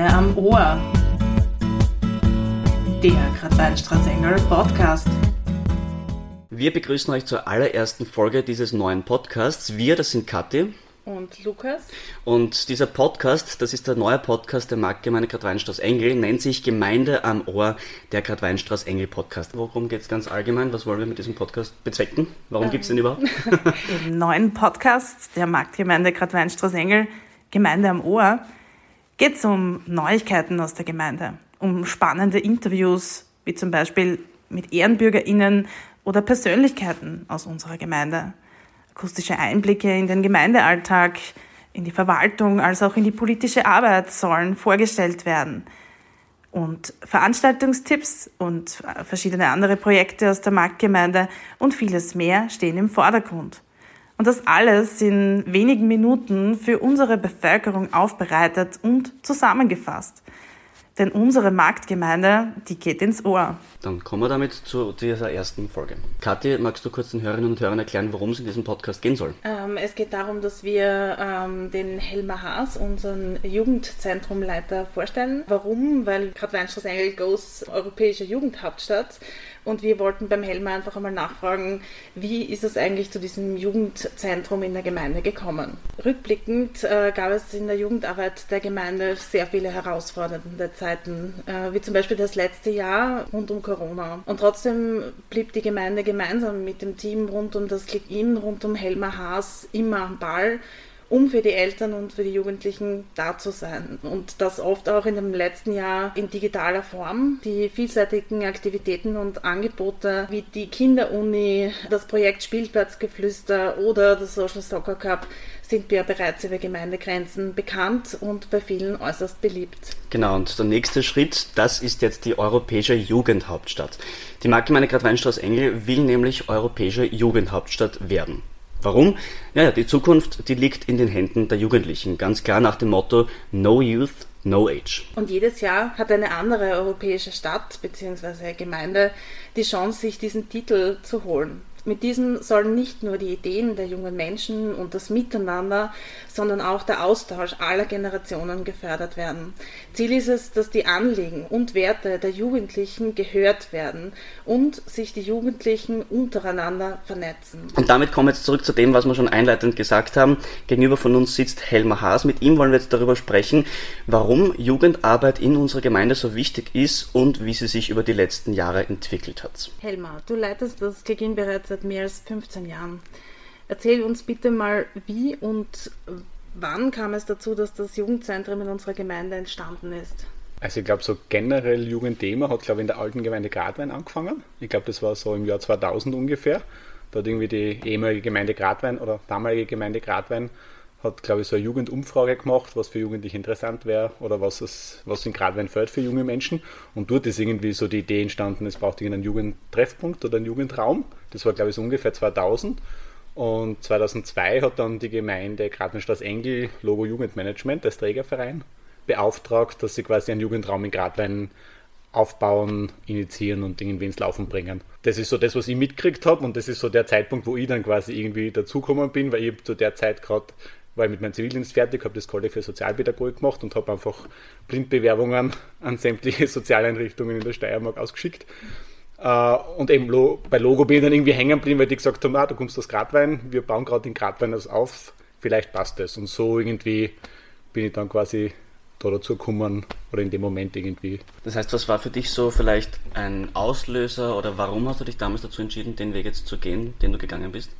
Gemeinde am Ohr. Der Gradweinstraßengel Podcast. Wir begrüßen euch zur allerersten Folge dieses neuen Podcasts. Wir, das sind Kathi. Und Lukas. Und dieser Podcast, das ist der neue Podcast der Marktgemeinde Gradweinstraß Engel, nennt sich Gemeinde am Ohr, der Gradweinstraß Engel Podcast. Worum geht es ganz allgemein? Was wollen wir mit diesem Podcast bezwecken? Warum ähm. gibt es den überhaupt? Im neuen Podcast der Marktgemeinde Gradweinstraß Engel, Gemeinde am Ohr, geht es um Neuigkeiten aus der Gemeinde, um spannende Interviews, wie zum Beispiel mit EhrenbürgerInnen oder Persönlichkeiten aus unserer Gemeinde akustische Einblicke in den Gemeindealltag, in die Verwaltung als auch in die politische Arbeit sollen vorgestellt werden. Und Veranstaltungstipps und verschiedene andere Projekte aus der Marktgemeinde und vieles mehr stehen im Vordergrund. Und das alles in wenigen Minuten für unsere Bevölkerung aufbereitet und zusammengefasst. Denn unsere Marktgemeinde, die geht ins Ohr. Dann kommen wir damit zu dieser ersten Folge. Kathi, magst du kurz den Hörerinnen und Hörern erklären, worum es in diesem Podcast gehen soll? Ähm, es geht darum, dass wir ähm, den Helmer Haas, unseren Jugendzentrumleiter, vorstellen. Warum? Weil gerade Weinstraße Engel Goes europäische Jugendhauptstadt und wir wollten beim Helmer einfach einmal nachfragen, wie ist es eigentlich zu diesem Jugendzentrum in der Gemeinde gekommen? Rückblickend äh, gab es in der Jugendarbeit der Gemeinde sehr viele herausfordernde Zeiten, äh, wie zum Beispiel das letzte Jahr rund um Corona. Und trotzdem blieb die Gemeinde gemeinsam mit dem Team rund um das Click-In, rund um Helmer Haas immer am Ball um für die Eltern und für die Jugendlichen da zu sein. Und das oft auch in dem letzten Jahr in digitaler Form. Die vielseitigen Aktivitäten und Angebote wie die Kinderuni, das Projekt Spielplatzgeflüster oder das Social Soccer Cup sind ja bereits über Gemeindegrenzen bekannt und bei vielen äußerst beliebt. Genau, und der nächste Schritt, das ist jetzt die europäische Jugendhauptstadt. Die Marktgemeinde Gradweinstraß-Engel will nämlich europäische Jugendhauptstadt werden. Warum? Ja, die Zukunft, die liegt in den Händen der Jugendlichen. Ganz klar nach dem Motto No Youth, No Age. Und jedes Jahr hat eine andere europäische Stadt bzw. Gemeinde die Chance, sich diesen Titel zu holen. Mit diesem sollen nicht nur die Ideen der jungen Menschen und das Miteinander, sondern auch der Austausch aller Generationen gefördert werden. Ziel ist es, dass die Anliegen und Werte der Jugendlichen gehört werden und sich die Jugendlichen untereinander vernetzen. Und damit kommen wir jetzt zurück zu dem, was wir schon einleitend gesagt haben. Gegenüber von uns sitzt Helmer Haas. Mit ihm wollen wir jetzt darüber sprechen, warum Jugendarbeit in unserer Gemeinde so wichtig ist und wie sie sich über die letzten Jahre entwickelt hat. Helmer, du leitest das Gegin bereits seit mehr als 15 Jahren. Erzähl uns bitte mal, wie und wann kam es dazu, dass das Jugendzentrum in unserer Gemeinde entstanden ist? Also ich glaube, so generell Jugendthema hat, glaube ich, in der alten Gemeinde Gradwein angefangen. Ich glaube, das war so im Jahr 2000 ungefähr. Da hat irgendwie die ehemalige Gemeinde Gradwein oder damalige Gemeinde Gradwein hat, glaube ich, so eine Jugendumfrage gemacht, was für Jugendliche interessant wäre oder was, es, was in Gradwein fällt für junge Menschen. Und dort ist irgendwie so die Idee entstanden, es braucht irgendeinen Jugendtreffpunkt oder einen Jugendraum. Das war, glaube ich, so ungefähr 2000. Und 2002 hat dann die Gemeinde Gradweinstraße Engel Logo Jugendmanagement als Trägerverein beauftragt, dass sie quasi einen Jugendraum in Gradwein aufbauen, initiieren und irgendwie ins Laufen bringen. Das ist so das, was ich mitgekriegt habe und das ist so der Zeitpunkt, wo ich dann quasi irgendwie dazugekommen bin, weil ich zu der Zeit gerade war ich mit meinem Zivildienst fertig, habe das College für Sozialpädagogik gemacht und habe einfach Blindbewerbungen an sämtliche Sozialeinrichtungen in der Steiermark ausgeschickt. Uh, und eben bei Logo bin ich dann irgendwie hängen geblieben, weil die gesagt haben, ah, du kommst aus Gradwein, wir bauen gerade den Gradwein auf, vielleicht passt das. Und so irgendwie bin ich dann quasi da dazu gekommen oder in dem Moment irgendwie. Das heißt, was war für dich so vielleicht ein Auslöser oder warum hast du dich damals dazu entschieden, den Weg jetzt zu gehen, den du gegangen bist?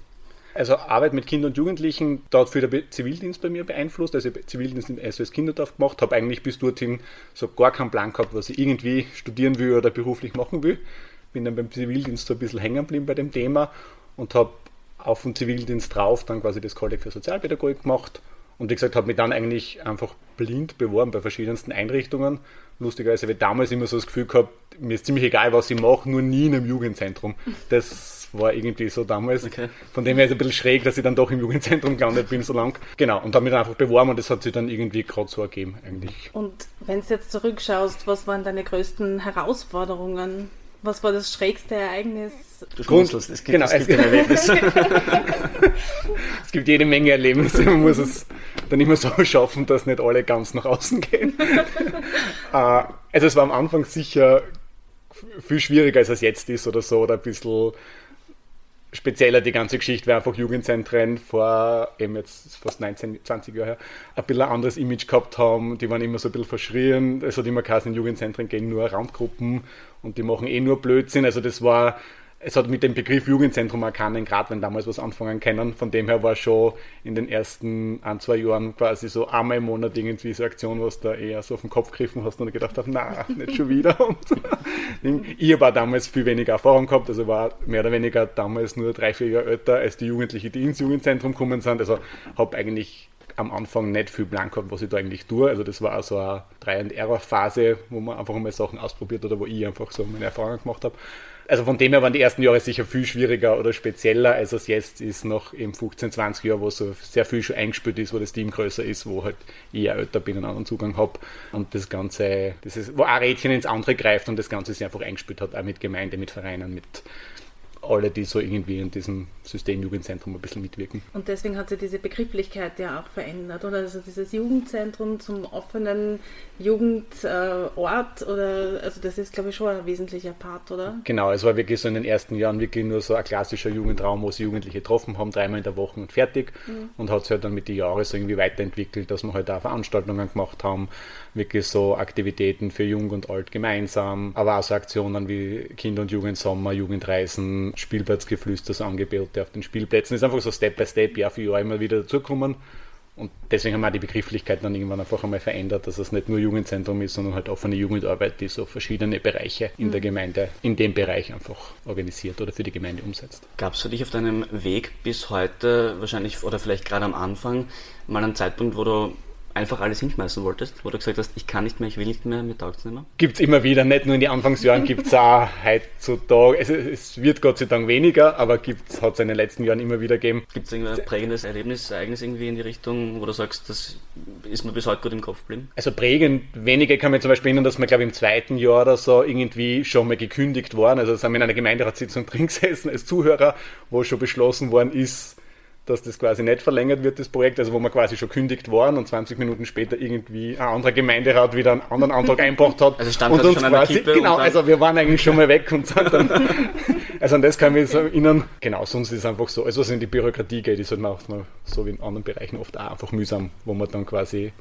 Also Arbeit mit Kindern und Jugendlichen, hat viel der Zivildienst bei mir beeinflusst. Also Zivildienst in SOS Kinderdorf gemacht, habe eigentlich bis dorthin so gar keinen Plan gehabt, was ich irgendwie studieren will oder beruflich machen will. Bin dann beim Zivildienst so ein bisschen hängen geblieben bei dem Thema und habe auf dem Zivildienst drauf dann quasi das Kolleg für Sozialpädagogik gemacht und wie gesagt, habe mich dann eigentlich einfach blind beworben bei verschiedensten Einrichtungen. Lustigerweise habe ich damals immer so das Gefühl gehabt, mir ist ziemlich egal, was ich mache, nur nie in einem Jugendzentrum. Das war irgendwie so damals. Okay. Von dem her ist es ein bisschen schräg, dass ich dann doch im Jugendzentrum gelandet bin so lang. Genau, und habe mich dann einfach beworben und das hat sich dann irgendwie gerade so ergeben eigentlich. Und wenn du jetzt zurückschaust, was waren deine größten Herausforderungen was war das schrägste Ereignis? Du schmunzelst, es gibt, genau, es gibt ein Erlebnis. es gibt jede Menge Erlebnisse, man muss es dann immer so schaffen, dass nicht alle ganz nach außen gehen. Äh, also es war am Anfang sicher viel schwieriger, als es jetzt ist oder so, oder ein bisschen spezieller die ganze Geschichte, weil einfach Jugendzentren vor eben jetzt fast 19, 20 Jahre her ein bisschen ein anderes Image gehabt haben. Die waren immer so ein bisschen verschrien. Es hat immer geheißen, in Jugendzentren gehen nur Randgruppen und die machen eh nur Blödsinn. Also das war es hat mit dem Begriff Jugendzentrum keinen gerade wenn damals was anfangen können. Von dem her war schon in den ersten ein, zwei Jahren quasi so einmal im Monat irgendwie so Aktion, was da eher so auf den Kopf gegriffen hast und gedacht hast, na, nicht schon wieder. Und ich habe damals viel weniger Erfahrung gehabt, also war mehr oder weniger damals nur drei, vier Jahre älter als die Jugendlichen, die ins Jugendzentrum gekommen sind. Also habe eigentlich am Anfang nicht viel Plan gehabt, was ich da eigentlich tue. Also das war so eine Try-and-Error-Phase, wo man einfach mal Sachen ausprobiert oder wo ich einfach so meine Erfahrungen gemacht habe also von dem her waren die ersten Jahre sicher viel schwieriger oder spezieller, als es jetzt ist, noch im 15, 20 Jahren, wo so sehr viel schon eingespielt ist, wo das Team größer ist, wo halt ich ja älter bin und einen anderen Zugang habe und das Ganze, das ist, wo ein Rädchen ins andere greift und das Ganze sich einfach eingespielt hat, auch mit Gemeinde, mit Vereinen, mit alle, die so irgendwie in diesem System Jugendzentrum ein bisschen mitwirken. Und deswegen hat sich diese Begrifflichkeit ja auch verändert, oder? Also dieses Jugendzentrum zum offenen Jugendort, oder? Also das ist, glaube ich, schon ein wesentlicher Part, oder? Genau, es war wirklich so in den ersten Jahren wirklich nur so ein klassischer Jugendraum, wo sie Jugendliche getroffen haben, dreimal in der Woche und fertig. Mhm. Und hat sich halt dann mit den Jahren so irgendwie weiterentwickelt, dass wir halt auch Veranstaltungen gemacht haben, wirklich so Aktivitäten für Jung und Alt gemeinsam, aber auch so Aktionen wie Kinder- und Jugendsommer, Jugendreisen, Spielplatzgeflüster, so Angebote auf den Spielplätzen. Das ist einfach so Step by Step, Jahr für Jahr immer wieder dazukommen. Und deswegen haben wir die Begrifflichkeit dann irgendwann einfach einmal verändert, dass es nicht nur Jugendzentrum ist, sondern halt offene Jugendarbeit, die so verschiedene Bereiche in der mhm. Gemeinde, in dem Bereich einfach organisiert oder für die Gemeinde umsetzt. Gab es für dich auf deinem Weg bis heute wahrscheinlich oder vielleicht gerade am Anfang mal einen Zeitpunkt, wo du einfach alles hinschmeißen wolltest, wo du gesagt hast, ich kann nicht mehr, ich will nicht mehr, mir taugt es nicht mehr? Gibt es immer wieder, nicht nur in den Anfangsjahren, gibt es auch heutzutage, also es wird Gott sei Dank weniger, aber hat es in den letzten Jahren immer wieder gegeben. Gibt es ein prägendes Erlebnis, Ereignis irgendwie in die Richtung, wo du sagst, das ist mir bis heute gut im Kopf geblieben? Also prägend, wenige kann man zum Beispiel erinnern, dass wir glaube ich im zweiten Jahr oder so irgendwie schon mal gekündigt waren, also sind wir in einer Gemeinderatssitzung drin gesessen als Zuhörer, wo schon beschlossen worden ist, dass das quasi nicht verlängert wird, das Projekt, also wo wir quasi schon kündigt waren und 20 Minuten später irgendwie ein anderer Gemeinderat wieder einen anderen Antrag einbracht hat. Also stand und uns schon quasi, genau, also wir waren eigentlich schon mal weg und sind dann, also an das kann ich mich so erinnern. Genau, sonst ist es einfach so, also was in die Bürokratie geht, ist halt manchmal so wie in anderen Bereichen oft auch einfach mühsam, wo man dann quasi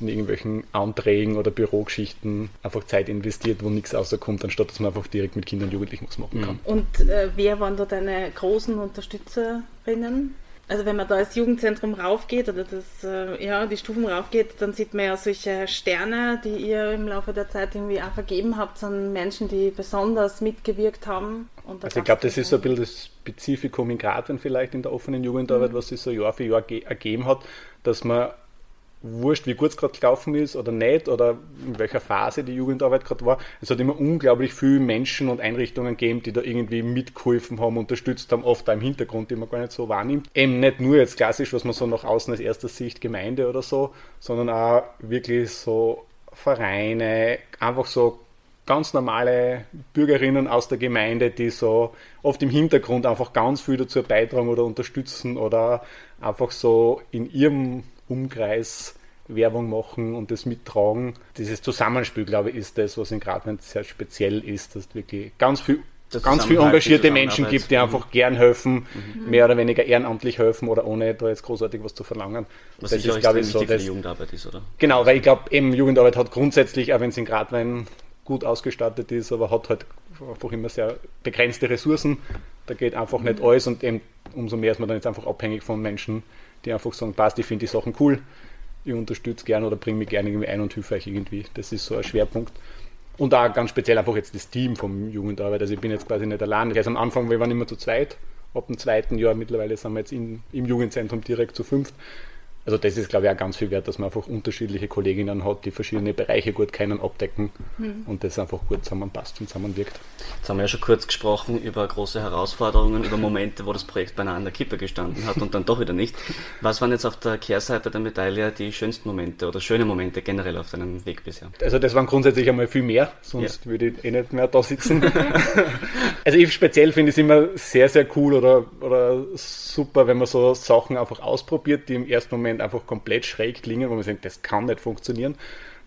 in irgendwelchen Anträgen oder Bürogeschichten einfach Zeit investiert, wo nichts rauskommt, anstatt dass man einfach direkt mit Kindern und Jugendlichen was machen kann. Und äh, wer waren da deine großen Unterstützerinnen? Also wenn man da ins Jugendzentrum raufgeht oder das, äh, ja, die Stufen raufgeht, dann sieht man ja solche Sterne, die ihr im Laufe der Zeit irgendwie auch vergeben habt, an Menschen, die besonders mitgewirkt haben. also ich glaube, das ist so ein bisschen das Spezifikum in Gratien vielleicht in der offenen Jugendarbeit, mhm. was sich so Jahr für Jahr ergeben hat, dass man wurscht, wie gut es gerade gelaufen ist oder nicht oder in welcher Phase die Jugendarbeit gerade war. Es hat immer unglaublich viele Menschen und Einrichtungen gegeben, die da irgendwie mitgeholfen haben, unterstützt haben, oft auch im Hintergrund, die man gar nicht so wahrnimmt. Eben nicht nur jetzt klassisch, was man so nach außen als erster Sicht Gemeinde oder so, sondern auch wirklich so Vereine, einfach so ganz normale Bürgerinnen aus der Gemeinde, die so oft im Hintergrund einfach ganz viel dazu beitragen oder unterstützen oder einfach so in ihrem Umkreis Werbung machen und das mittragen. Dieses Zusammenspiel, glaube ich, ist das, was in Gradland sehr speziell ist, dass es wirklich ganz viel ganz viele engagierte Menschen gibt, die einfach gern helfen, mhm. mehr oder weniger ehrenamtlich helfen oder ohne da jetzt großartig was zu verlangen. Was das ist, glaube ich, so, dass, Jugendarbeit ist, oder? Genau, weil ich glaube, eben Jugendarbeit hat grundsätzlich, auch wenn es in Gradwein gut ausgestattet ist, aber hat halt einfach immer sehr begrenzte Ressourcen. Da geht einfach mhm. nicht alles und eben umso mehr ist man dann jetzt einfach abhängig von Menschen, die einfach sagen, passt, ich finde die Sachen cool, ich unterstütze gerne oder bringe mich gerne irgendwie ein und helfe euch irgendwie. Das ist so ein Schwerpunkt. Und da ganz speziell einfach jetzt das Team vom Jugendarbeit. Also ich bin jetzt quasi nicht allein. Also am Anfang, wir waren immer zu zweit. Ab dem zweiten Jahr mittlerweile sind wir jetzt in, im Jugendzentrum direkt zu fünft. Also das ist, glaube ich, auch ganz viel wert, dass man einfach unterschiedliche Kolleginnen hat, die verschiedene Bereiche gut kennen, abdecken mhm. und das einfach gut zusammenpasst und zusammenwirkt. Jetzt haben wir ja schon kurz gesprochen über große Herausforderungen, über Momente, wo das Projekt beinahe an der Kippe gestanden hat und dann doch wieder nicht. Was waren jetzt auf der Kehrseite der Medaille die schönsten Momente oder schöne Momente generell auf deinem Weg bisher? Also das waren grundsätzlich einmal viel mehr, sonst ja. würde ich eh nicht mehr da sitzen. also ich speziell finde es immer sehr, sehr cool oder, oder super, wenn man so Sachen einfach ausprobiert, die im ersten Moment einfach komplett schräg klingen, wo man denkt, das kann nicht funktionieren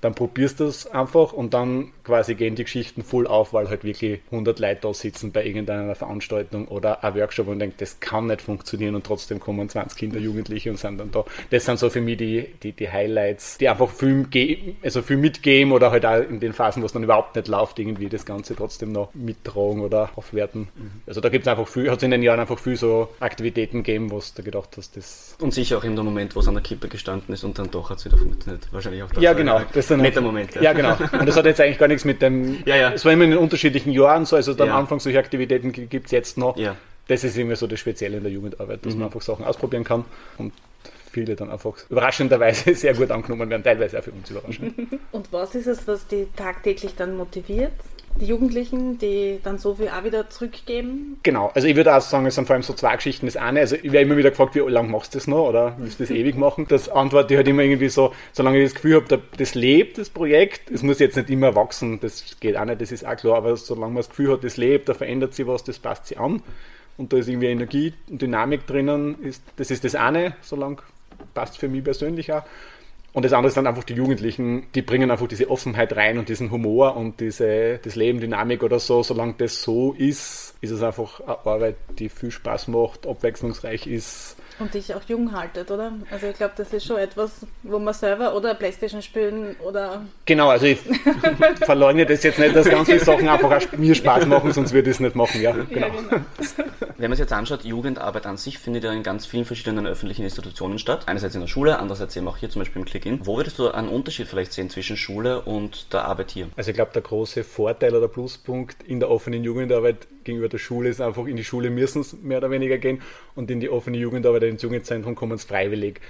dann probierst du es einfach und dann quasi gehen die Geschichten voll auf, weil halt wirklich 100 Leute da sitzen bei irgendeiner Veranstaltung oder ein Workshop und denkt, das kann nicht funktionieren und trotzdem kommen 20 Kinder, Jugendliche und sind dann da. Das sind so für mich die, die, die Highlights, die einfach viel, also viel mitgeben oder halt auch in den Phasen, wo es dann überhaupt nicht läuft, irgendwie das Ganze trotzdem noch mittragen oder aufwerten. Mhm. Also da gibt es einfach viel, hat es in den Jahren einfach viel so Aktivitäten gegeben, wo du da gedacht hast, das... Und sicher auch in dem Moment, wo es an der Kippe gestanden ist und dann doch hat es wieder funktioniert. Wahrscheinlich auch das. Ja, genau. Das netter Moment. Ja. ja, genau. Und das hat jetzt eigentlich gar nichts mit dem. Ja, ja. Es war immer in den unterschiedlichen Jahren so, also am Anfang solche Aktivitäten gibt es jetzt noch. Ja. Das ist immer so das Spezielle in der Jugendarbeit, dass mhm. man einfach Sachen ausprobieren kann und viele dann einfach überraschenderweise sehr gut angenommen werden, teilweise auch für uns überraschend. Und was ist es, was die tagtäglich dann motiviert? Die Jugendlichen, die dann so viel auch wieder zurückgeben? Genau, also ich würde auch sagen, es sind vor allem so zwei Geschichten. Das eine, also ich werde immer wieder gefragt, wie lange machst du das noch oder willst du das ewig machen? Das antworte ich halt immer irgendwie so, solange ich das Gefühl habe, das lebt, das Projekt, es muss jetzt nicht immer wachsen, das geht auch nicht, das ist auch klar, aber solange man das Gefühl hat, das lebt, da verändert sich was, das passt sich an und da ist irgendwie Energie und Dynamik drinnen, ist, das ist das eine, solange passt für mich persönlich auch. Und das andere ist dann einfach die Jugendlichen, die bringen einfach diese Offenheit rein und diesen Humor und diese das Leben, Dynamik oder so. Solange das so ist, ist es einfach eine Arbeit, die viel Spaß macht, abwechslungsreich ist und dich auch jung haltet, oder? Also ich glaube, das ist schon etwas, wo man selber oder Playstation spielen oder... Genau, also ich verleugne das jetzt nicht, dass ganz viele Sachen einfach mir Spaß machen, sonst würde ich es nicht machen, ja. Genau. Ja, genau. Wenn man sich jetzt anschaut, Jugendarbeit an sich findet ja in ganz vielen verschiedenen öffentlichen Institutionen statt. Einerseits in der Schule, andererseits eben auch hier zum Beispiel im Click-In. Wo würdest du einen Unterschied vielleicht sehen zwischen Schule und der Arbeit hier? Also ich glaube, der große Vorteil oder Pluspunkt in der offenen Jugendarbeit gegenüber der Schule ist einfach, in die Schule müssen es mehr oder weniger gehen und in die offene Jugendarbeit ins Jugendzentrum kommen sie freiwillig.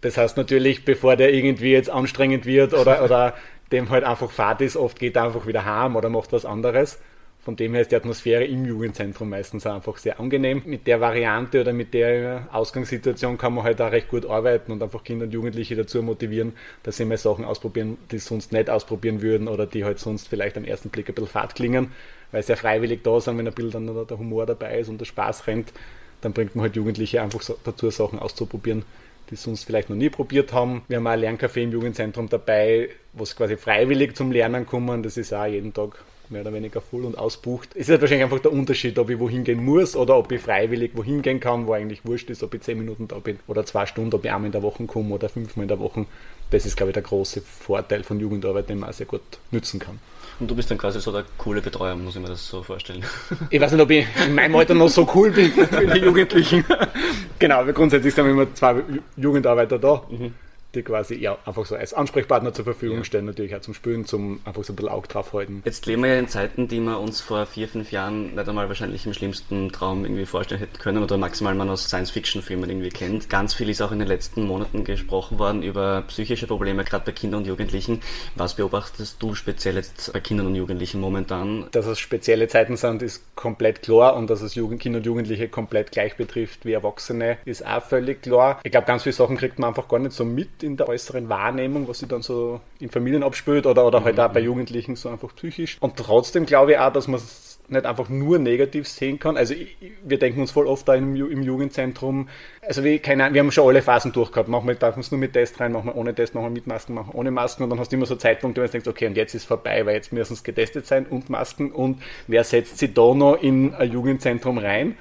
Das heißt natürlich, bevor der irgendwie jetzt anstrengend wird oder, oder dem halt einfach Fahrt ist, oft geht er einfach wieder heim oder macht was anderes. Von dem her ist die Atmosphäre im Jugendzentrum meistens einfach sehr angenehm. Mit der Variante oder mit der Ausgangssituation kann man halt auch recht gut arbeiten und einfach Kinder und Jugendliche dazu motivieren, dass sie mal Sachen ausprobieren, die sie sonst nicht ausprobieren würden oder die halt sonst vielleicht am ersten Blick ein bisschen fad klingen, weil sie ja freiwillig da sind, wenn ein bisschen dann der Humor dabei ist und der Spaß rennt dann bringt man halt Jugendliche einfach dazu, Sachen auszuprobieren, die sonst vielleicht noch nie probiert haben. Wir haben auch ein Lerncafé im Jugendzentrum dabei, wo es quasi freiwillig zum Lernen kommen. Das ist auch jeden Tag mehr oder weniger voll und ausbucht. Es ist halt wahrscheinlich einfach der Unterschied, ob ich wohin gehen muss oder ob ich freiwillig wohin gehen kann, wo eigentlich wurscht ist, ob ich zehn Minuten da bin oder zwei Stunden, ob ich einmal in der Woche komme oder fünfmal in der Woche. Das ist, glaube ich, der große Vorteil von Jugendarbeit, den man auch sehr gut nützen kann. Und du bist dann quasi so der coole Betreuer, muss ich mir das so vorstellen. Ich weiß nicht, ob ich in meinem Alter noch so cool bin für die Jugendlichen. genau, grundsätzlich sind wir immer zwei Jugendarbeiter da. Mhm die quasi ja, einfach so als Ansprechpartner zur Verfügung ja. stellen, natürlich auch zum Spülen, zum einfach so ein bisschen Auge drauf halten. Jetzt leben wir ja in Zeiten, die wir uns vor vier, fünf Jahren nicht einmal wahrscheinlich im schlimmsten Traum irgendwie vorstellen hätten können oder maximal man aus Science-Fiction-Filmen irgendwie kennt. Ganz viel ist auch in den letzten Monaten gesprochen worden über psychische Probleme, gerade bei Kindern und Jugendlichen. Was beobachtest du speziell jetzt bei Kindern und Jugendlichen momentan? Dass es spezielle Zeiten sind, ist komplett klar und dass es Jugend, Kinder und Jugendliche komplett gleich betrifft wie Erwachsene, ist auch völlig klar. Ich glaube, ganz viele Sachen kriegt man einfach gar nicht so mit in der äußeren Wahrnehmung, was sich dann so in Familien abspült oder, oder halt auch bei Jugendlichen so einfach psychisch. Und trotzdem glaube ich auch, dass man es nicht einfach nur negativ sehen kann. Also ich, wir denken uns voll oft da im, im Jugendzentrum, also wir, keine, wir haben schon alle Phasen durchgehabt. Manchmal darf man es nur mit Test rein, manchmal ohne Test, manchmal mit Masken, manchmal ohne Masken und dann hast du immer so Zeitpunkte, wo du denkst, okay, und jetzt ist vorbei, weil jetzt müssen es getestet sein und Masken und wer setzt sie da noch in ein Jugendzentrum rein?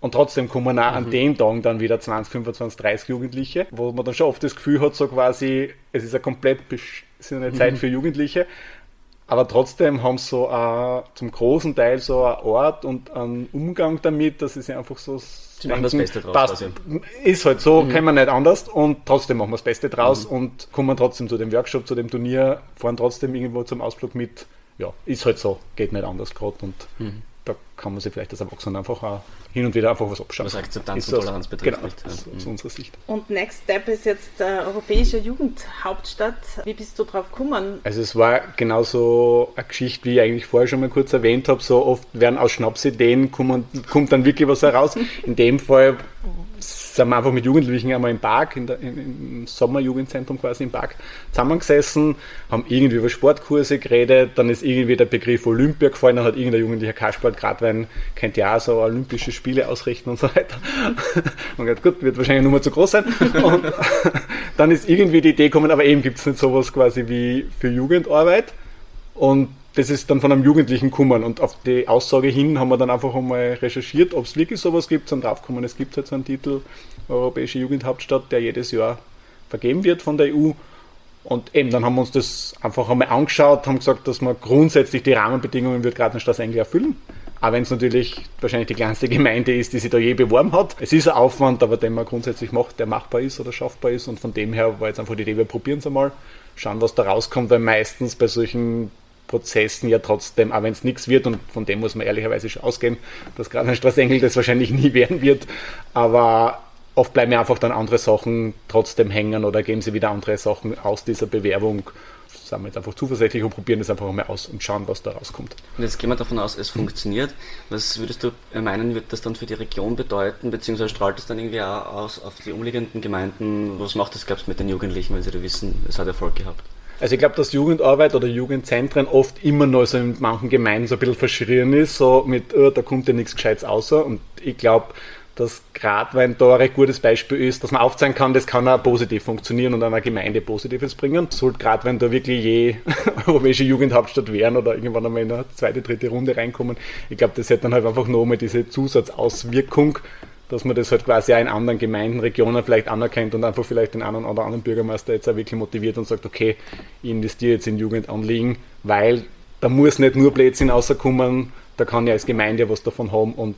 Und trotzdem kommen auch mhm. an den Tagen dann wieder 20, 25, 30 Jugendliche, wo man dann schon oft das Gefühl hat, so quasi, es ist eine komplett beschissene Zeit mhm. für Jugendliche. Aber trotzdem haben sie so uh, zum großen Teil so einen Ort und einen Umgang damit, dass sie einfach so Sie machen das Beste draus. Passt. Ist halt so, mhm. kann man nicht anders und trotzdem machen wir das Beste draus mhm. und kommen trotzdem zu dem Workshop, zu dem Turnier, fahren trotzdem irgendwo zum Ausflug mit. Ja, ist halt so, geht nicht anders gerade und mhm da kann man sich vielleicht als Erwachsener einfach auch hin und wieder einfach was abschauen. Was Akzeptanz und Toleranz betrifft. Genau, nicht. Ja. aus mhm. unserer Sicht. Und Next Step ist jetzt der europäische Jugendhauptstadt. Wie bist du drauf gekommen? Also es war genauso eine Geschichte, wie ich eigentlich vorher schon mal kurz erwähnt habe. So oft werden aus Schnapsideen kommen, kommt dann wirklich was heraus. In dem Fall sind wir einfach mit Jugendlichen einmal im Park, in der, im Sommerjugendzentrum quasi im Park, zusammengesessen, haben irgendwie über Sportkurse geredet, dann ist irgendwie der Begriff Olympia gefallen, dann hat irgendein Jugendlicher Kasperl Gradwein, kennt ja so Olympische Spiele ausrichten und so weiter. Und gesagt, gut, wird wahrscheinlich nur mal zu groß sein. Und dann ist irgendwie die Idee gekommen, aber eben gibt es nicht sowas quasi wie für Jugendarbeit. Und das ist dann von einem Jugendlichen gekommen. Und auf die Aussage hin haben wir dann einfach einmal recherchiert, ob es wirklich sowas gibt. Und draufgekommen, es gibt halt so einen Titel, Europäische Jugendhauptstadt, der jedes Jahr vergeben wird von der EU. Und eben, dann haben wir uns das einfach einmal angeschaut, haben gesagt, dass wir grundsätzlich die Rahmenbedingungen wird gerade Gratenstraße eigentlich erfüllen. Auch wenn es natürlich wahrscheinlich die kleinste Gemeinde ist, die sich da je beworben hat. Es ist ein Aufwand, aber den man grundsätzlich macht, der machbar ist oder schaffbar ist. Und von dem her war jetzt einfach die Idee, wir probieren es einmal, schauen, was da rauskommt, weil meistens bei solchen Prozessen ja trotzdem, auch wenn es nichts wird, und von dem muss man ehrlicherweise schon ausgehen, dass gerade ein Straßengel das wahrscheinlich nie werden wird, aber oft bleiben ja einfach dann andere Sachen trotzdem hängen oder geben sie wieder andere Sachen aus dieser Bewerbung. Sind wir jetzt einfach zuversichtlich und probieren das einfach mal aus und schauen, was da rauskommt. Und jetzt gehen wir davon aus, es funktioniert. Was würdest du meinen, wird das dann für die Region bedeuten, beziehungsweise strahlt es dann irgendwie auch aus auf die umliegenden Gemeinden? Was macht das, glaubst du, mit den Jugendlichen, wenn sie da wissen, es hat Erfolg gehabt? Also ich glaube, dass Jugendarbeit oder Jugendzentren oft immer noch so in manchen Gemeinden so ein bisschen verschrien ist, so mit, oh, da kommt ja nichts Gescheites außer. Und ich glaube, dass Gradwein da ein gutes Beispiel ist, dass man aufzeigen kann, das kann auch positiv funktionieren und einer Gemeinde Positives bringen. Sollte Gradwein da wirklich je europäische Jugendhauptstadt werden oder irgendwann einmal in eine zweite, dritte Runde reinkommen, ich glaube, das hätte dann halt einfach nochmal diese Zusatzauswirkung, dass man das halt quasi auch in anderen Gemeinden, Regionen vielleicht anerkennt und einfach vielleicht den einen oder anderen Bürgermeister jetzt auch wirklich motiviert und sagt, okay, ich investiere jetzt in Jugendanliegen, weil da muss nicht nur Blödsinn rauskommen, da kann ja als Gemeinde was davon haben und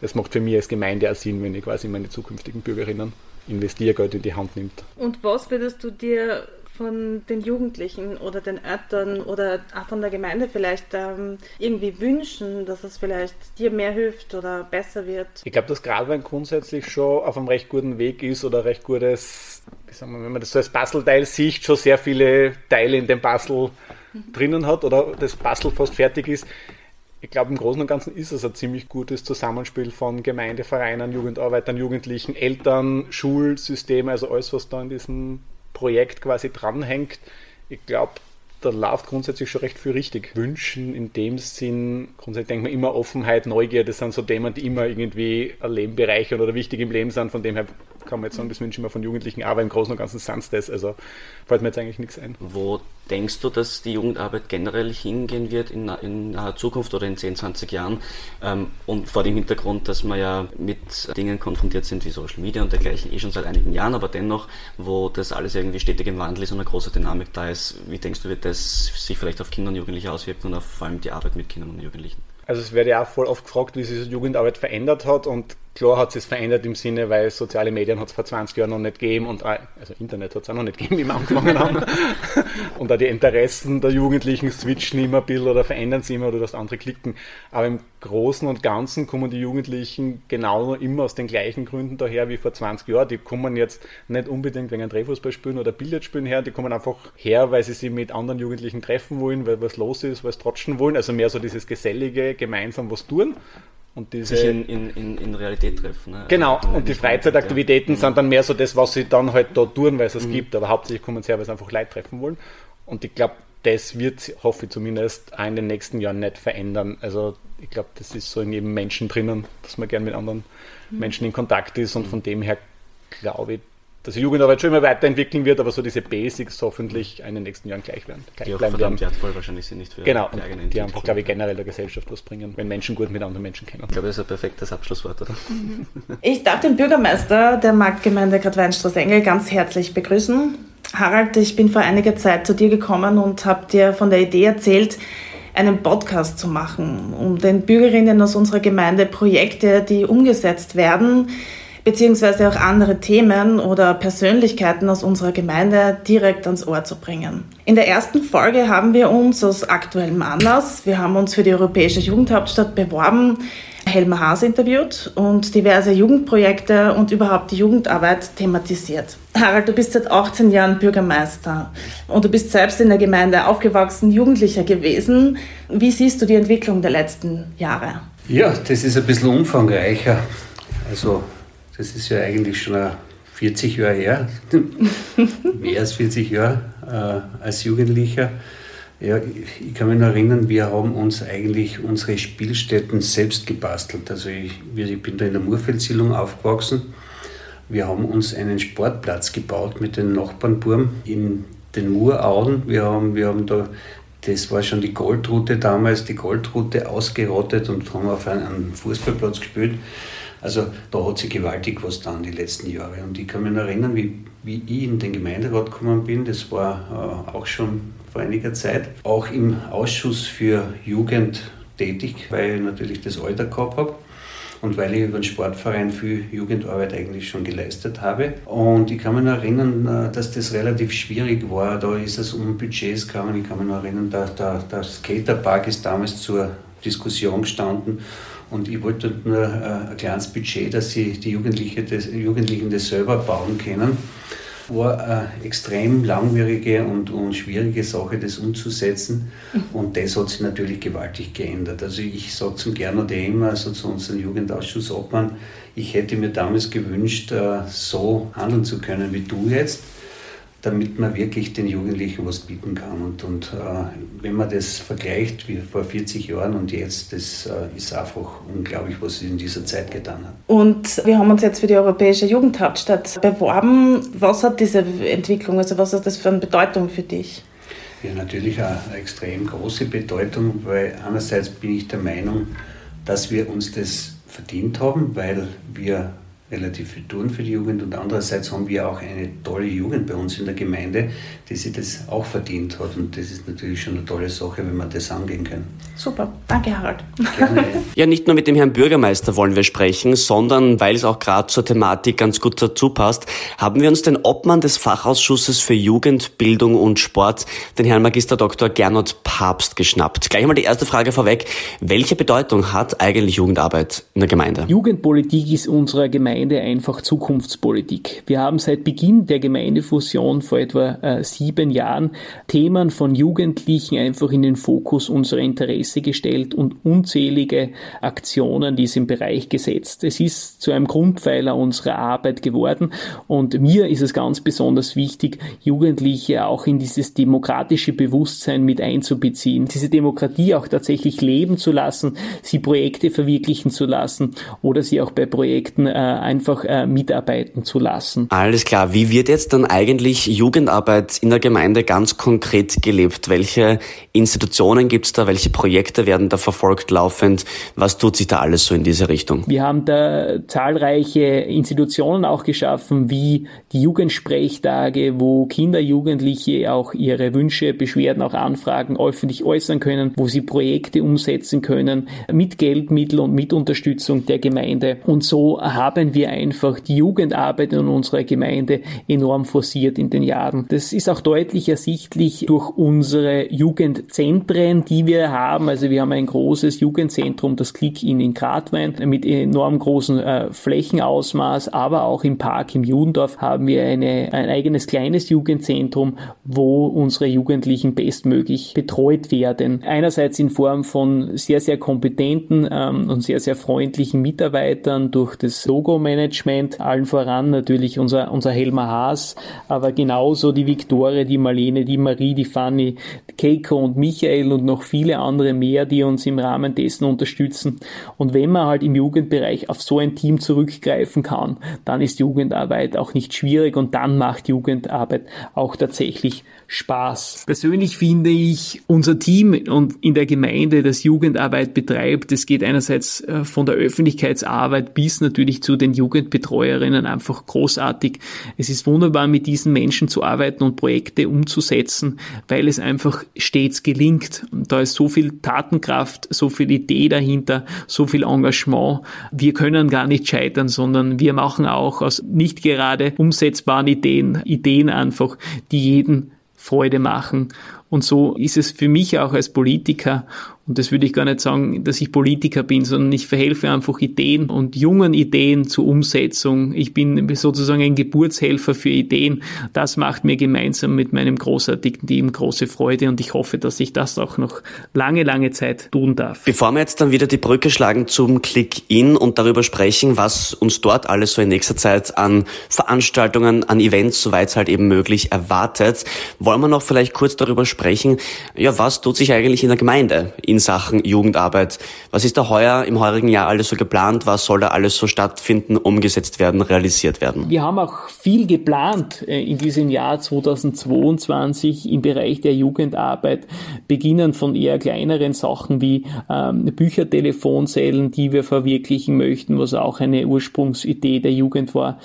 es macht für mich als Gemeinde auch Sinn, wenn ich quasi meine zukünftigen Bürgerinnen investiere, Geld in die Hand nimmt. Und was würdest du dir von den Jugendlichen oder den Eltern oder auch von der Gemeinde vielleicht ähm, irgendwie wünschen, dass es vielleicht dir mehr hilft oder besser wird? Ich glaube, dass Gradwein grundsätzlich schon auf einem recht guten Weg ist oder recht gutes, wir, wenn man das so als Bastelteil sieht, schon sehr viele Teile in dem Bastel mhm. drinnen hat oder das Bastel fast fertig ist. Ich glaube, im Großen und Ganzen ist es ein ziemlich gutes Zusammenspiel von Gemeindevereinen, Jugendarbeitern, Jugendlichen, Eltern, Schulsystem, also alles, was da in diesem Projekt quasi dranhängt. Ich glaube, da läuft grundsätzlich schon recht viel richtig. Wünschen in dem Sinn, grundsätzlich denkt man immer Offenheit, Neugier, das sind so Themen, die immer irgendwie ein Leben bereichern oder wichtig im Leben sind. Von dem her kann man jetzt sagen, das wünsche ich mir von Jugendlichen, aber im Großen und Ganzen sind das. Also fällt mir jetzt eigentlich nichts ein. Wo denkst du, dass die Jugendarbeit generell hingehen wird in, in naher Zukunft oder in 10, 20 Jahren? Ähm, und vor dem Hintergrund, dass wir ja mit Dingen konfrontiert sind wie Social Media und dergleichen eh schon seit einigen Jahren, aber dennoch, wo das alles irgendwie stetig im Wandel ist und eine große Dynamik da ist, wie denkst du, wird das sich vielleicht auf Kinder und Jugendliche auswirken und auf vor allem die Arbeit mit Kindern und Jugendlichen? Also es wird ja auch voll oft gefragt, wie sich die Jugendarbeit verändert hat und klar hat es verändert im Sinne, weil soziale Medien hat es vor 20 Jahren noch nicht gegeben und also Internet hat es auch noch nicht gegeben, wie wir angefangen haben. und auch die Interessen der Jugendlichen switchen immer ein bisschen oder verändern sich immer oder das andere klicken. Aber im Großen und Ganzen kommen die Jugendlichen genau immer aus den gleichen Gründen daher wie vor 20 Jahren. Die kommen jetzt nicht unbedingt wegen Drehfußball spielen oder Billard spielen her, die kommen einfach her, weil sie sich mit anderen Jugendlichen treffen wollen, weil was los ist, weil sie trotschen wollen. Also mehr so dieses gesellige, gemeinsam was tun und diese sich in, in, in, in Realität treffen. Ne? Genau, also und die Freizeitaktivitäten ja. sind dann mehr so das, was sie dann halt da tun, weil es es mhm. gibt, aber hauptsächlich kommen sie her, weil sie einfach Leute treffen wollen. Und ich glaube, das wird, hoffe ich zumindest, auch in den nächsten Jahren nicht verändern. Also ich glaube, das ist so in jedem Menschen drinnen, dass man gern mit anderen mhm. Menschen in Kontakt ist und mhm. von dem her glaube ich, dass die Jugendarbeit schon immer weiterentwickeln wird, aber so diese Basics hoffentlich in den nächsten Jahren gleich werden. Gleich die auch bleiben werden. wertvoll wahrscheinlich sind, nicht für genau, die eigene die einfach, glaube ich, generell der Gesellschaft was bringen, wenn Menschen gut mit anderen Menschen kennen. Ich glaube, das ist ein perfektes Abschlusswort, oder? Ich darf den Bürgermeister der Marktgemeinde Gradweinstraße-Engel ganz herzlich begrüßen. Harald, ich bin vor einiger Zeit zu dir gekommen und habe dir von der Idee erzählt, einen Podcast zu machen, um den Bürgerinnen aus unserer Gemeinde Projekte, die umgesetzt werden, beziehungsweise auch andere Themen oder Persönlichkeiten aus unserer Gemeinde direkt ans Ohr zu bringen. In der ersten Folge haben wir uns aus aktuellem Anlass, wir haben uns für die Europäische Jugendhauptstadt beworben, Helma Haas interviewt und diverse Jugendprojekte und überhaupt die Jugendarbeit thematisiert. Harald, du bist seit 18 Jahren Bürgermeister und du bist selbst in der Gemeinde aufgewachsen, Jugendlicher gewesen. Wie siehst du die Entwicklung der letzten Jahre? Ja, das ist ein bisschen umfangreicher. Also Das ist ja eigentlich schon 40 Jahre her, mehr als 40 Jahre äh, als Jugendlicher. Ja, ich kann mich noch erinnern, wir haben uns eigentlich unsere Spielstätten selbst gebastelt. Also ich, ich bin da in der Murfeldsiedlung aufgewachsen. Wir haben uns einen Sportplatz gebaut mit den Nachbarnburm in den Murauen. Wir haben, wir haben da, das war schon die Goldroute damals, die Goldroute ausgerottet und haben auf einem Fußballplatz gespielt. Also da hat sich gewaltig was getan die letzten Jahre. Und ich kann mich erinnern, wie, wie ich in den Gemeinderat gekommen bin. Das war äh, auch schon vor einiger Zeit. Auch im Ausschuss für Jugend tätig, weil ich natürlich das Alter gehabt habe und weil ich über den Sportverein viel Jugendarbeit eigentlich schon geleistet habe. Und ich kann mich erinnern, äh, dass das relativ schwierig war. Da ist es um Budgets gegangen. Ich kann mich erinnern, der, der, der Skaterpark ist damals zur Diskussion gestanden. Und ich wollte nur äh, ein kleines Budget, dass sie die Jugendlichen das, Jugendlichen das selber bauen können war eine extrem langwierige und, und schwierige Sache, das umzusetzen. Und das hat sich natürlich gewaltig geändert. Also ich sage zum Gernot immer, also zu unserem Jugendausschussobmann, ich hätte mir damals gewünscht, äh, so handeln zu können wie du jetzt damit man wirklich den Jugendlichen was bieten kann. Und, und äh, wenn man das vergleicht wie vor 40 Jahren und jetzt, das äh, ist einfach unglaublich, was sich in dieser Zeit getan hat. Und wir haben uns jetzt für die Europäische Jugendhauptstadt beworben. Was hat diese Entwicklung, also was hat das für eine Bedeutung für dich? Ja, natürlich eine, eine extrem große Bedeutung, weil einerseits bin ich der Meinung, dass wir uns das verdient haben, weil wir relativ viel tun für die Jugend und andererseits haben wir auch eine tolle Jugend bei uns in der Gemeinde, die sich das auch verdient hat und das ist natürlich schon eine tolle Sache, wenn wir das angehen können. Super, danke Harald. Gerne. ja, nicht nur mit dem Herrn Bürgermeister wollen wir sprechen, sondern weil es auch gerade zur Thematik ganz gut dazu passt, haben wir uns den Obmann des Fachausschusses für Jugend, Bildung und Sport, den Herrn Magister Dr. Gernot Papst, geschnappt. Gleich mal die erste Frage vorweg. Welche Bedeutung hat eigentlich Jugendarbeit in der Gemeinde? Jugendpolitik ist unserer Gemeinde Gemeinde einfach Zukunftspolitik. Wir haben seit Beginn der Gemeindefusion vor etwa äh, sieben Jahren Themen von Jugendlichen einfach in den Fokus unserer Interesse gestellt und unzählige Aktionen diesem Bereich gesetzt. Es ist zu einem Grundpfeiler unserer Arbeit geworden und mir ist es ganz besonders wichtig, Jugendliche auch in dieses demokratische Bewusstsein mit einzubeziehen, diese Demokratie auch tatsächlich leben zu lassen, sie Projekte verwirklichen zu lassen oder sie auch bei Projekten äh, einfach äh, mitarbeiten zu lassen. Alles klar. Wie wird jetzt dann eigentlich Jugendarbeit in der Gemeinde ganz konkret gelebt? Welche Institutionen gibt es da? Welche Projekte werden da verfolgt laufend? Was tut sich da alles so in diese Richtung? Wir haben da zahlreiche Institutionen auch geschaffen, wie die Jugendsprechtage, wo Kinder, Jugendliche auch ihre Wünsche, Beschwerden, auch Anfragen öffentlich äußern können, wo sie Projekte umsetzen können mit Geldmittel und mit Unterstützung der Gemeinde. Und so haben wir einfach die Jugendarbeit in unserer Gemeinde enorm forciert in den Jahren. Das ist auch deutlich ersichtlich durch unsere Jugendzentren, die wir haben. Also wir haben ein großes Jugendzentrum, das Klick in in Gradwein, mit enorm großen äh, Flächenausmaß, aber auch im Park im Judendorf haben wir eine, ein eigenes kleines Jugendzentrum, wo unsere Jugendlichen bestmöglich betreut werden. Einerseits in Form von sehr, sehr kompetenten ähm, und sehr, sehr freundlichen Mitarbeitern durch das Logo Management, allen voran natürlich unser, unser Helmer Haas, aber genauso die Viktoria, die Marlene, die Marie, die Fanny, Keiko und Michael und noch viele andere mehr, die uns im Rahmen dessen unterstützen. Und wenn man halt im Jugendbereich auf so ein Team zurückgreifen kann, dann ist Jugendarbeit auch nicht schwierig und dann macht Jugendarbeit auch tatsächlich Spaß. Persönlich finde ich, unser Team und in der Gemeinde, das Jugendarbeit betreibt, das geht einerseits äh, von der Öffentlichkeitsarbeit bis natürlich zu den Jugendbetreuerinnen einfach großartig. Es ist wunderbar, mit diesen Menschen zu arbeiten und Projekte umzusetzen, weil es einfach stets gelingt. Da ist so viel Tatenkraft, so viel Idee dahinter, so viel Engagement. Wir können gar nicht scheitern, sondern wir machen auch aus nicht gerade umsetzbaren Ideen, Ideen einfach, die jeden Freude machen. Und so ist es für mich auch als Politiker Und das würde ich gar nicht sagen, dass ich Politiker bin, sondern ich verhelfe einfach Ideen und jungen Ideen zur Umsetzung. Ich bin sozusagen ein Geburtshelfer für Ideen. Das macht mir gemeinsam mit meinem großartigen Team große Freude und ich hoffe, dass ich das auch noch lange, lange Zeit tun darf. Bevor wir jetzt dann wieder die Brücke schlagen zum Click-In und darüber sprechen, was uns dort alles so in nächster Zeit an Veranstaltungen, an Events, soweit es halt eben möglich erwartet, wollen wir noch vielleicht kurz darüber sprechen, ja, was tut sich eigentlich in der Gemeinde? in Sachen Jugendarbeit. Was ist da heuer im heurigen Jahr alles so geplant? Was soll da alles so stattfinden, umgesetzt werden, realisiert werden? Wir haben auch viel geplant äh, in diesem Jahr 2022 im Bereich der Jugendarbeit, beginnen von eher kleineren Sachen wie ähm, Büchertelefonzellen, die wir verwirklichen möchten, was auch eine Ursprungsidee der Jugend war,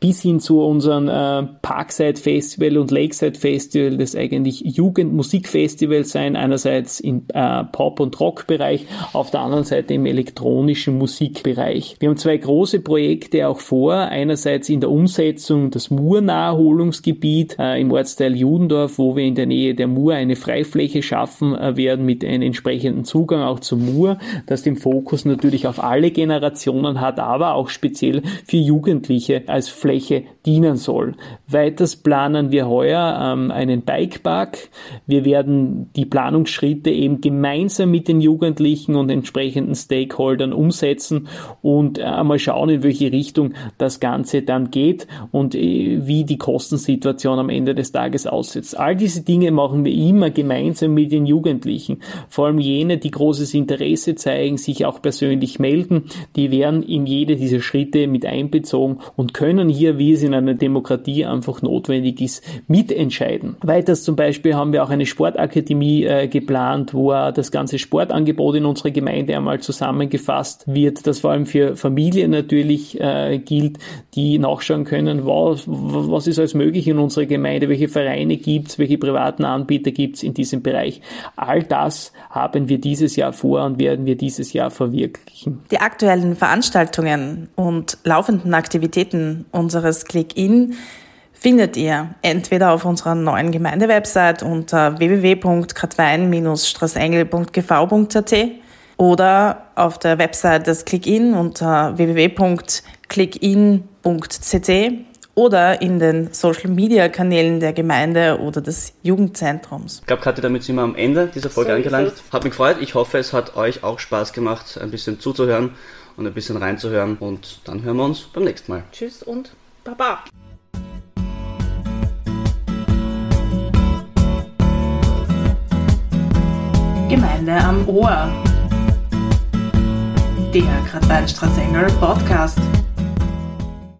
bis hin zu unserem äh, Parkside Festival und Lakeside Festival, das eigentlich Jugendmusikfestival sein, einerseits in äh, Pop- und Rock-Bereich, auf der anderen Seite im elektronischen Musikbereich. Wir haben zwei große Projekte auch vor. Einerseits in der Umsetzung das Mur-Naherholungsgebiet äh, im Ortsteil Judendorf, wo wir in der Nähe der Mur eine Freifläche schaffen äh, werden mit einem entsprechenden Zugang auch zum Mur, das den Fokus natürlich auf alle Generationen hat, aber auch speziell für Jugendliche als Fläche dienen soll. Weiters planen wir heuer ähm, einen Bikepark. Wir werden die Planungsschritte eben gemeinsam mit den Jugendlichen und entsprechenden Stakeholdern umsetzen und äh, einmal schauen, in welche Richtung das Ganze dann geht und äh, wie die Kostensituation am Ende des Tages aussieht. All diese Dinge machen wir immer gemeinsam mit den Jugendlichen. Vor allem jene, die großes Interesse zeigen, sich auch persönlich melden, die werden in jede dieser Schritte mit einbezogen und können hier, wie es in einer Demokratie einfach notwendig ist, mitentscheiden. Weiters zum Beispiel haben wir auch eine Sportakademie äh, geplant, wo das ganze Sportangebot in unserer Gemeinde einmal zusammengefasst wird, das vor allem für Familien natürlich äh, gilt, die nachschauen können, was, was ist alles möglich in unserer Gemeinde, welche Vereine gibt es, welche privaten Anbieter gibt es in diesem Bereich. All das haben wir dieses Jahr vor und werden wir dieses Jahr verwirklichen. Die aktuellen Veranstaltungen und laufenden Aktivitäten unseres Click-In findet ihr entweder auf unserer neuen Gemeindewebsite unter www.kratwein-strassengel.gv.at oder auf der Website des Click-In unter www.clickin.cc oder in den Social Media Kanälen der Gemeinde oder des Jugendzentrums. Ich glaube, Kathi, damit sind wir am Ende dieser Folge so angelangt. Hat mich gefreut. Ich hoffe, es hat euch auch Spaß gemacht, ein bisschen zuzuhören und ein bisschen reinzuhören. Und dann hören wir uns beim nächsten Mal. Tschüss und Baba. Gemeinde am Ohr. Der Gradweinstraßengel Podcast.